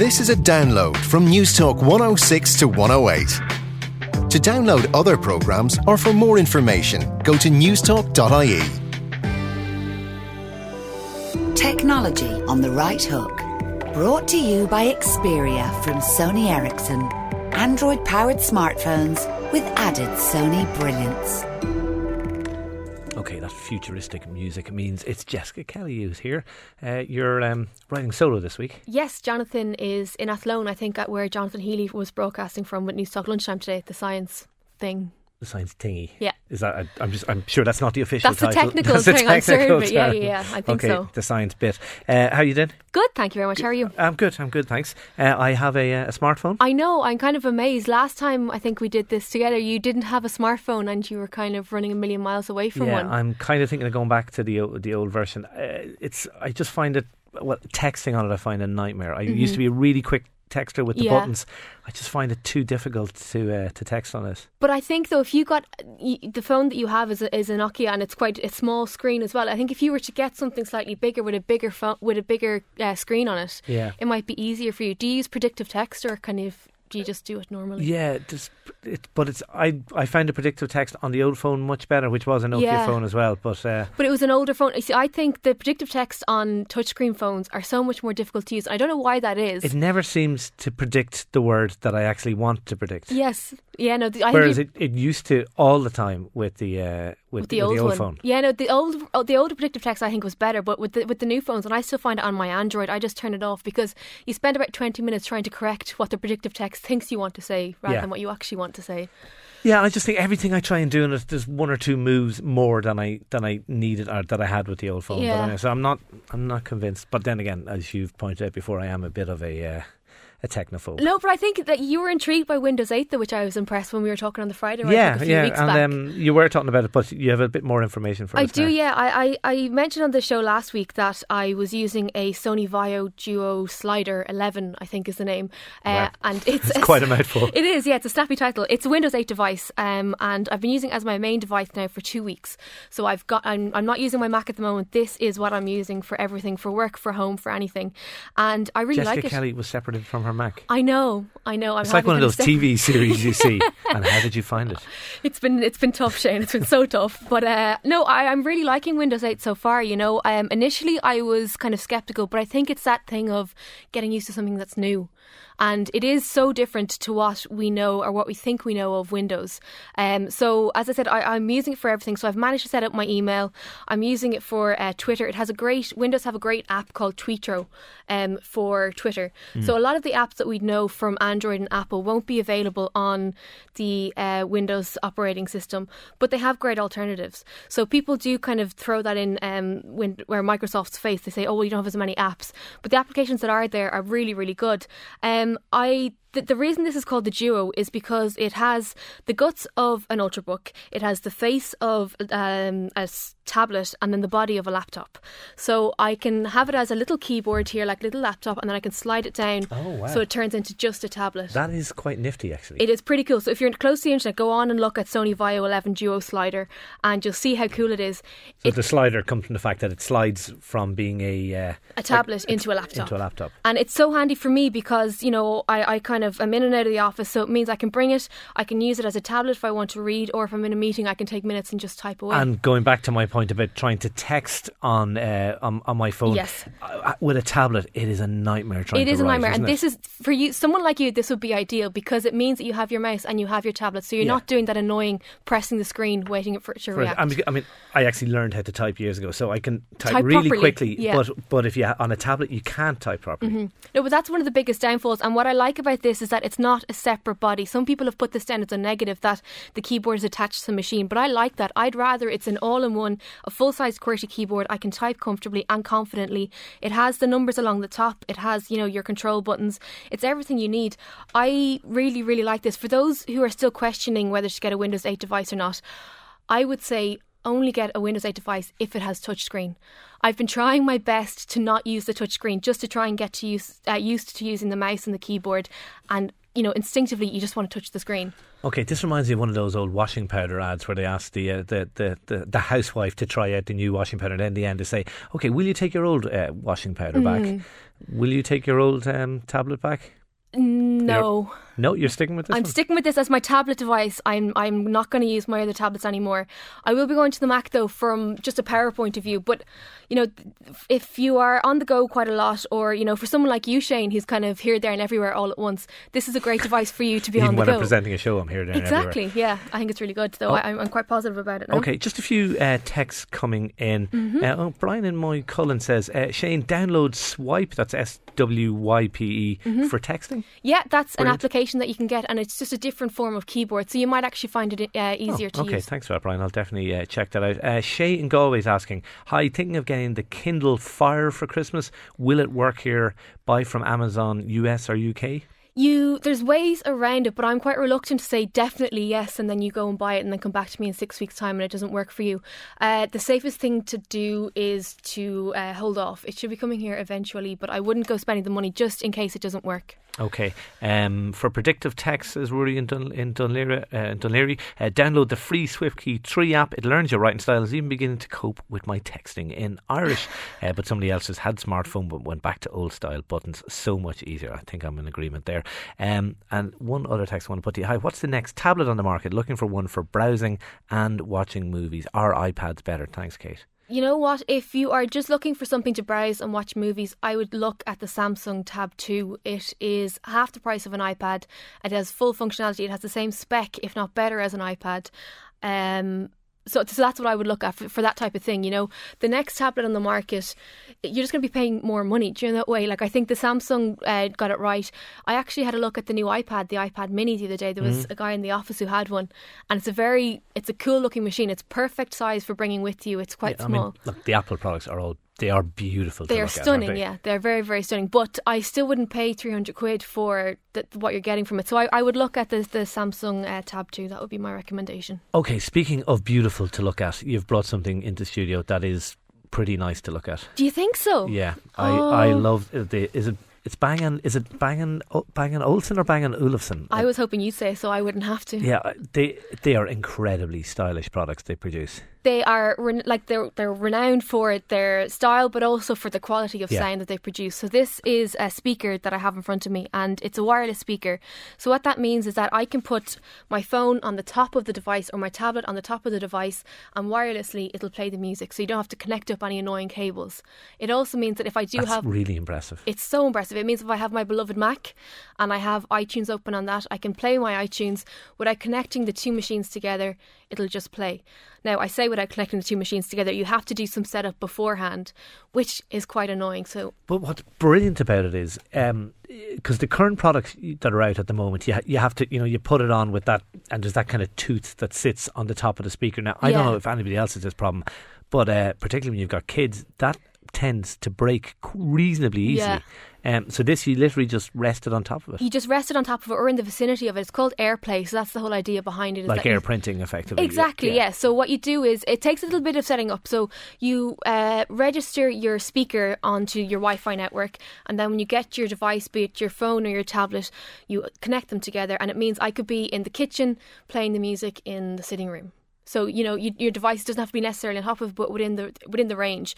This is a download from Newstalk 106 to 108. To download other programmes or for more information, go to newstalk.ie. Technology on the right hook. Brought to you by Xperia from Sony Ericsson. Android powered smartphones with added Sony brilliance. Futuristic music means it's Jessica Kelly who's here. Uh, you're um, writing solo this week. Yes, Jonathan is in Athlone, I think, at where Jonathan Healy was broadcasting from with Newstalk Lunchtime today, the science thing. The science thingy. Yeah. Is that? I, am just. I'm sure that's not the official That's the title. technical That's the thing, I'm sorry, but yeah, yeah, yeah, I think okay, so. the science bit. Uh, how you doing? Good, thank you very much. How are you? I'm good. I'm good. Thanks. Uh, I have a, uh, a smartphone. I know, I'm kind of amazed. Last time I think we did this together, you didn't have a smartphone and you were kind of running a million miles away from yeah, one. I'm kind of thinking of going back to the the old version. Uh, it's. I just find it. Well, texting on it, I find a nightmare. I used to be a really quick texter with the. Yeah. buttons. I just find it too difficult to uh, to text on it. But I think though, if you got the phone that you have is a, is a Nokia and it's quite a small screen as well. I think if you were to get something slightly bigger with a bigger phone with a bigger uh, screen on it, Yeah. it might be easier for you. Do you use predictive text or kind of you just do it normally? Yeah, just, it, but it's I I find the predictive text on the old phone much better, which was an Nokia Yeah. phone as well. But uh, But it was an older phone. See, I think the predictive text on touchscreen phones are so much more difficult to use. I don't know why that is. it never seems to predict the word that I actually want to predict. yes, yeah, no. The, I Whereas think it, it used to all the time with the uh, with, with the old, one. phone. Yeah, no, the old oh, the older predictive text I think was better, but with the with the new phones, and I still find it on my Android, I just turn it off because you spend about twenty minutes trying to correct what the predictive text thinks you want to say rather Yeah. than what you actually want to say. Yeah, I just think everything I try and do in it, there's one or two moves more than I than I needed or that I had with the old phone. But Yeah. anyway, so I'm not I'm not convinced. But then again, as you've pointed out before, I am a bit of a uh, a technophobe. No, but I think that you were intrigued by Windows 8, though, which I was impressed when we were talking on the Friday. Right, yeah, a few yeah, and back. um, you were talking about it, but you have a bit more information for I us do, now. yeah. I, I, I mentioned on the show last week that I was using a Sony Vaio Duo Slider 11, I think is the name. Uh, Wow. And it's, It's quite a mouthful. It is, yeah. It's a snappy title. It's a Windows 8 device, um, and I've been using it as my main device now for two weeks. So I've got, I'm, I'm not using my Mac at the moment. This is what I'm using for everything, for work, for home, for anything. And I really Jessica like it. Kelly was separated from her Mac. I know, I know. I'm It's like one of those TV series you see. and how did you find it? It's been it's been tough, Shane. It's been so tough. But uh, no, I, I'm really liking Windows 8 so far. You know, um, initially I was kind of skeptical, but I think it's that thing of getting used to something that's new. And it is so different to what we know or what we think we know of Windows. Um, so, as I said, I, I'm using it for everything. So, I've managed to set up my email. I'm using it for uh, Twitter. It has a great, Windows have a great app called Tweetro um, for Twitter. So, a lot of the apps that we know from Android and Apple won't be available on the uh, Windows operating system, but they have great alternatives. So people do kind of throw that in um, when, where Microsoft's face. They say, "Oh, well, you don't have as many apps," but the applications that are there are really, really good. Um, I the, the reason this is called the Duo is because it has the guts of an ultrabook, it has the face of um, a tablet, and then the body of a laptop. So I can have it as a little keyboard here, like a little laptop, and then I can slide it down, Oh, wow. so it turns into just a tablet. That is quite nifty, actually. It is pretty cool. So if you're close to the internet, go on and look at Sony Vaio 11 Duo slider, and you'll see how cool it is. so It, the slider comes from the fact that it slides from being a uh, a tablet into a laptop. into a laptop. And it's so handy for me because, you know, I, I kind of am in and out of the office, so it means I can bring it, I can use it as a tablet if I want to read, or if I'm in a meeting, I can take minutes and just type away. And going back to my point about trying to text on uh, on, on my phone, Yes. uh, with a tablet, it is a nightmare trying It to a write, nightmare, and it? this is for you. Someone like you, this would be ideal because it means that you have your mouse and you have your tablet, so you're Yeah. not doing that annoying pressing the screen, waiting for it to For- react. I mean, I mean, I actually learned how to type years ago, so I can type, Type really properly, quickly. yeah. But but if you on a tablet, you can't type properly. No, but that's one of the biggest downfalls. And what I like about this is that it's not a separate body. Some people have put this down as a negative that the keyboard is attached to the machine, but I like that. I'd rather it's an all in one, a full size QWERTY keyboard. I can type comfortably and confidently. It has the numbers along the top, it has, you know, your control buttons. It's everything you need. I really, really like this. For those who are still questioning whether to get a Windows 8 device or not, I would say only get a Windows 8 device if it has touchscreen. I've been trying my best to not use the touchscreen just to try and get to use uh, used to using the mouse and the keyboard and you know, instinctively you just want to touch the screen. Okay, this reminds me of one of those old washing powder ads where they ask the, uh, the, the, the the housewife to try out the new washing powder, and in the end they say, "Okay, will you take your old uh, washing powder back? Mm. Will you take your old um, tablet back?" No. No, you're sticking with this. I'm one? sticking with this as my tablet device. I'm I'm not going to use my other tablets anymore. I will be going to the Mac though from just a power point of view. But you know, if you are on the go quite a lot, or you know, for someone like you, Shane, who's kind of here, there, and everywhere all at once, this is a great device for you to be Even on the when go. I'm presenting a show, I'm here, there, and everywhere. exactly. Yeah, I think it's really good. Though Oh. I, I'm quite positive about it. Now. Okay, just a few uh, texts coming in. Mm-hmm. Uh, oh, Brian in Moycullen says, uh, Shane, download Swype, that's S W Y P E, Mm-hmm. for texting. Yeah, that's an Brilliant. That you can get, and it's just a different form of keyboard, so you might actually find it uh, easier Oh, to okay, use. thanks for that, Brian. I'll definitely uh, check that out. Uh, Shay in Galway's asking, Hi, thinking of getting the Kindle Fire for Christmas. Will it work here? Buy from Amazon US or UK? You there's ways around it, but I'm quite reluctant to say definitely yes, and then you go and buy it, and then come back to me in six weeks' time, and it doesn't work for you. Uh, the safest thing to do is to uh, hold off. It should be coming here eventually, but I wouldn't go spending the money just in case it doesn't work. Okay. Um, for predictive text, as Rory in, Dun- in Dunleary, uh, Dunleary uh, download the free SwiftKey 3 app. It learns your writing style. Is even beginning to cope with my texting in Irish. uh, but somebody else has had smartphone but went back to old style buttons. So much easier. I think I'm in agreement there. Um, and one other text I want to put to you. Hi, what's the next tablet on the market? Looking for one for browsing and watching movies. Are iPads better? Thanks, Kate. You know what? If you are just looking for something to browse and watch movies, I would look at the Samsung Tab 2. It is half the price of an iPad. It has full functionality. It has the same spec, if not better, as an iPad. Um, so, so that's what I would look at for, for that type of thing. You know, the next tablet on the market, you're just going to be paying more money. Do you know that way? Like I think the Samsung uh, got it right. I actually had a look at the new iPad, the iPad Mini, the other day. There was a guy in the office who had one, and it's a very, it's a cool looking machine. It's perfect size for bringing with you. It's quite Yeah, I small. mean, look, the Apple products are all, they are beautiful to They are look at, stunning, they? yeah. They're very, very stunning. But I still wouldn't pay 300 quid for the, what you're getting from it. So I, I would look at the, the Samsung uh, Tab 2. That would be my recommendation. Okay, speaking of beautiful to look at, you've brought something into studio that is pretty nice to look at. Do you think so? Yeah, I I Oh. love the is it it's Bang is it Bang Bang Olsen or Bang Olufsen? I was hoping you'd say so I wouldn't have to. Yeah, they they are incredibly stylish products they produce. They are ren- like they're they're renowned for their style, but also for the quality of Yeah. sound that they produce. So this is a speaker that I have in front of me, and it's a wireless speaker. So what that means is that I can put my phone on the top of the device or my tablet on the top of the device, and wirelessly it'll play the music. So you don't have to connect up any annoying cables. It also means that if I do That's have really impressive. it's so impressive. It means if I have my beloved Mac and I have iTunes open on that, I can play my iTunes without connecting the two machines together. It'll just play. Now, I say without connecting the two machines together, you have to do some setup beforehand, which is quite annoying. So, But what's brilliant about it is, because the current products that are out at the moment, you ha- you have to, you know, you put it on with that, and there's that kind of tooth that sits on the top of the speaker. Now, I don't know if anybody else has this problem, but uh, particularly when you've got kids, that tends to break reasonably easily. Yeah. Um, so this, you literally just rested on top of it, you just rest it on top of it or in the vicinity of it. It's called AirPlay, so that's the whole idea behind it. is like air printing, effectively. Exactly, Yeah. yeah. So what you do is it takes a little bit of setting up. So you uh, register your speaker onto your Wi-Fi network, and then when you get your device, be it your phone or your tablet, you connect them together, and it means I could be in the kitchen playing the music in the sitting room. So you know you, your device doesn't have to be necessarily on top of, but within the within the range.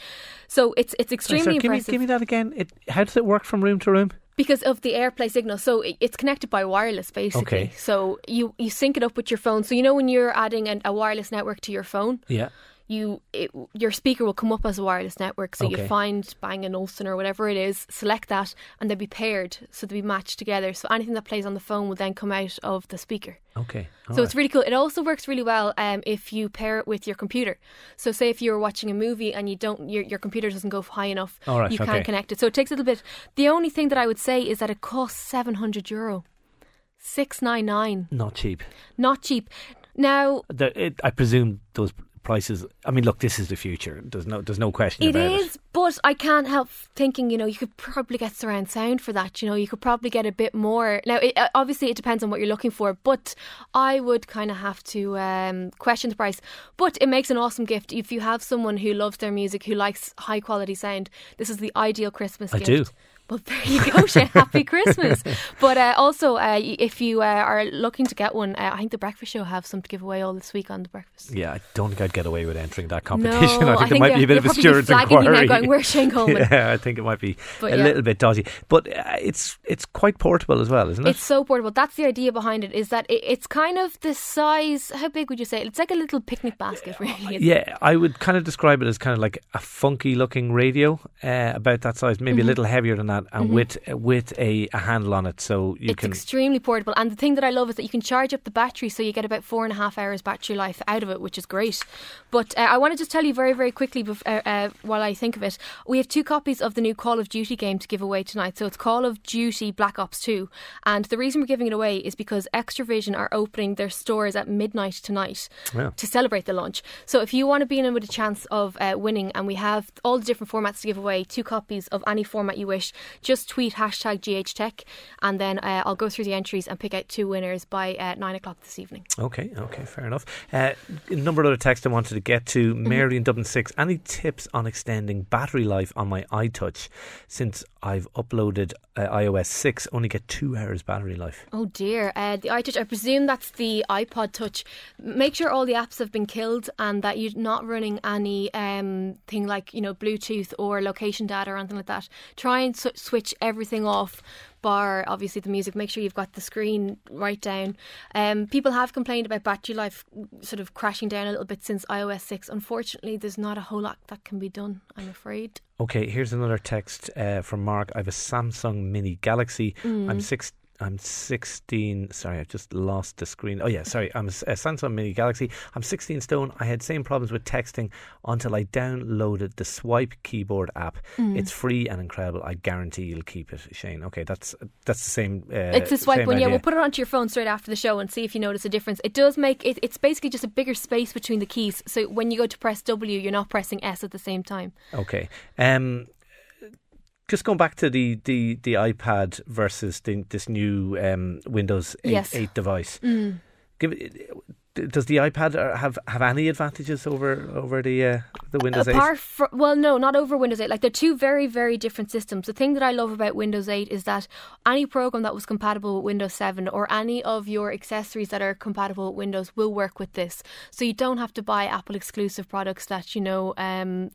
So it's it's Sorry, extremely sorry, give, me, impressive give me that again. It, how does it work from room to room? because of the AirPlay signal. So it's connected by wireless, basically. Okay. So you you sync it up with your phone. So you know when you're adding an, a wireless network to your phone, Yeah. You it, your speaker will come up as a wireless network. So Okay. you find Bang and Olufsen or whatever it is, select that, and they'll be paired, so they'll be matched together. So anything that plays on the phone will then come out of the speaker. Okay. so it's really cool. It also works really well um, if you pair it with your computer. So say if you're watching a movie and you don't, your, your computer doesn't go high enough, All right, you can't connect it. So it takes a little bit. The only thing that I would say is that it costs seven hundred euro, six nine nine, not cheap. not cheap. Now The, it, I presume those prices. I mean, look, this is the future. There's no, there's no question It is, but I can't help thinking, you know, you could probably get surround sound for that. You know, you could probably get a bit more. Now, it, uh, obviously, it depends on what you're looking for, but I would kind of have to um, question the price. But it makes an awesome gift if you have someone who loves their music, who likes high quality sound. This is the ideal Christmas I gift. do. Well, there you go, Shane. Happy Christmas. But uh, also, uh, if you uh, are looking to get one, uh, I think the Breakfast Show have some to give away all this week on the breakfast. Yeah, I don't think I'd get away with entering that competition. No, I think there might be a bit of a steward's inquiry. Going, Where's Shane Coleman? yeah, I think it might be But a yeah. little bit dodgy. But uh, it's it's quite portable as well, isn't it? It's so portable. That's the idea behind it. Is that it, it's kind of the size. How big would you say? It's like a little picnic basket, really. Yeah, I would kind of describe it as kind of like a funky looking radio, uh, about that size, maybe Mm-hmm. a little heavier than that, and with with a, a handle on it, so you it's can. extremely portable, and the thing that I love is that you can charge up the battery, so you get about four and a half hours battery life out of it, which is great. But uh, I want to just tell you very, very quickly uh, uh, while I think of it, we have two copies of the new Call of Duty game to give away tonight. So it's Call of Duty Black Ops Two, and the reason we're giving it away is because Xtra-vision are opening their stores at midnight tonight Yeah. to celebrate the launch. So if you want to be in with a chance of uh, winning, and we have all the different formats to give away, two copies of any format you wish, just tweet hashtag GHTech, and then uh, I'll go through the entries and pick out two winners by uh, nine o'clock this evening. Okay, okay, fair enough. Uh, a number of other texts I wanted to get to. Mm-hmm. Mary in Dublin 6. Any tips on extending battery life on my iTouch? Since I've uploaded uh, iOS 6, only get two hours battery life. Oh dear, uh, the iTouch. I presume that's the iPod Touch. Make sure all the apps have been killed and that you're not running any um, thing like you know Bluetooth or location data or anything like that. Try and sw- switch everything off. Bar obviously the music. Make sure you've got the screen right down. Um, people have complained about battery life sort of crashing down a little bit since iOS six. Unfortunately, there's not a whole lot that can be done. I'm afraid. Okay, here's another text uh, from Mark. I have a Samsung Mini Galaxy. Mm. I'm six. I'm 16. Sorry, I've just lost the screen. Oh yeah, sorry. I'm a, a Samsung Mini Galaxy. I'm 16 stone. I had same problems with texting until I downloaded the Swype keyboard app. Mm. It's free and incredible. I guarantee you'll keep it, Shane. Okay, that's that's the same. Uh, It's the Swype one, yeah. We'll put it onto your phone straight after the show and see if you notice a difference. It does make it. It's basically just a bigger space between the keys, so when you go to press W, you're not pressing S at the same time. Okay. Um, just going back to the, the, the iPad versus the, this new um, Windows 8, Yes. 8 device. Give does the iPad uh, have have any advantages over over the uh, the Windows 8? Apart from, well, no, not over Windows 8. Like they're two very, very different systems. The thing that I love about Windows 8 is that any program that was compatible with Windows 7 or any of your accessories that are compatible with Windows will work with this. So you don't have to buy Apple exclusive products that you know um,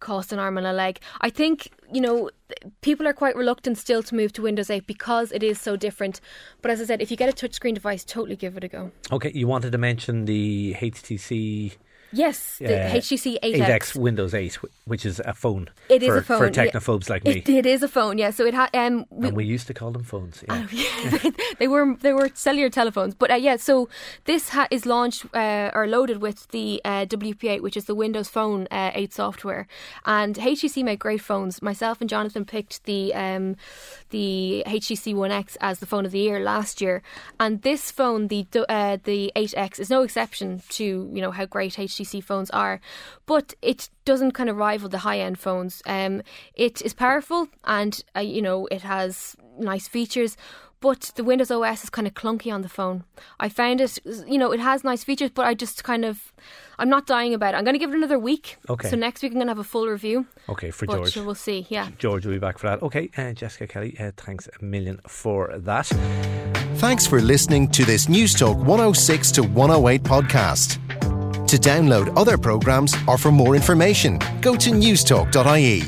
cost an arm and a leg. I think you know people are quite reluctant still to move to Windows 8 because it is so different. But as I said, if you get a touchscreen device, totally give it a go. Okay, you wanted to mention the HTC Yes, the uh, HTC 8X. 8X Windows 8, which is a phone. It is for, a phone for yeah. technophobes like me. It, it is a phone, yeah. So it had um, we, and we used to call them phones. Yeah. they were they were cellular telephones, but uh, yeah. So this ha- is launched uh, or loaded with the uh, WP8, which is the Windows Phone uh, 8 software. And HTC make great phones. Myself and Jonathan picked the um, the HTC One X as the phone of the year last year, and this phone, the uh, the 8X, is no exception to you know how great HTC phones are, but it doesn't kind of rival the high end phones. Um, it is powerful and uh, you know it has nice features. But the Windows OS is kind of clunky on the phone. I found it, you know, it has nice features, but I just kind of, I'm not dying about it. I'm going to give it another week. Okay. So next week I'm going to have a full review. Okay, for but George. we'll see. Yeah. George will be back for that. Okay, uh, Jessica Kelly, uh, thanks a million for that. Thanks for listening to this Newstalk 106 to 108 podcast. To download other programs or for more information, go to newstalk.ie.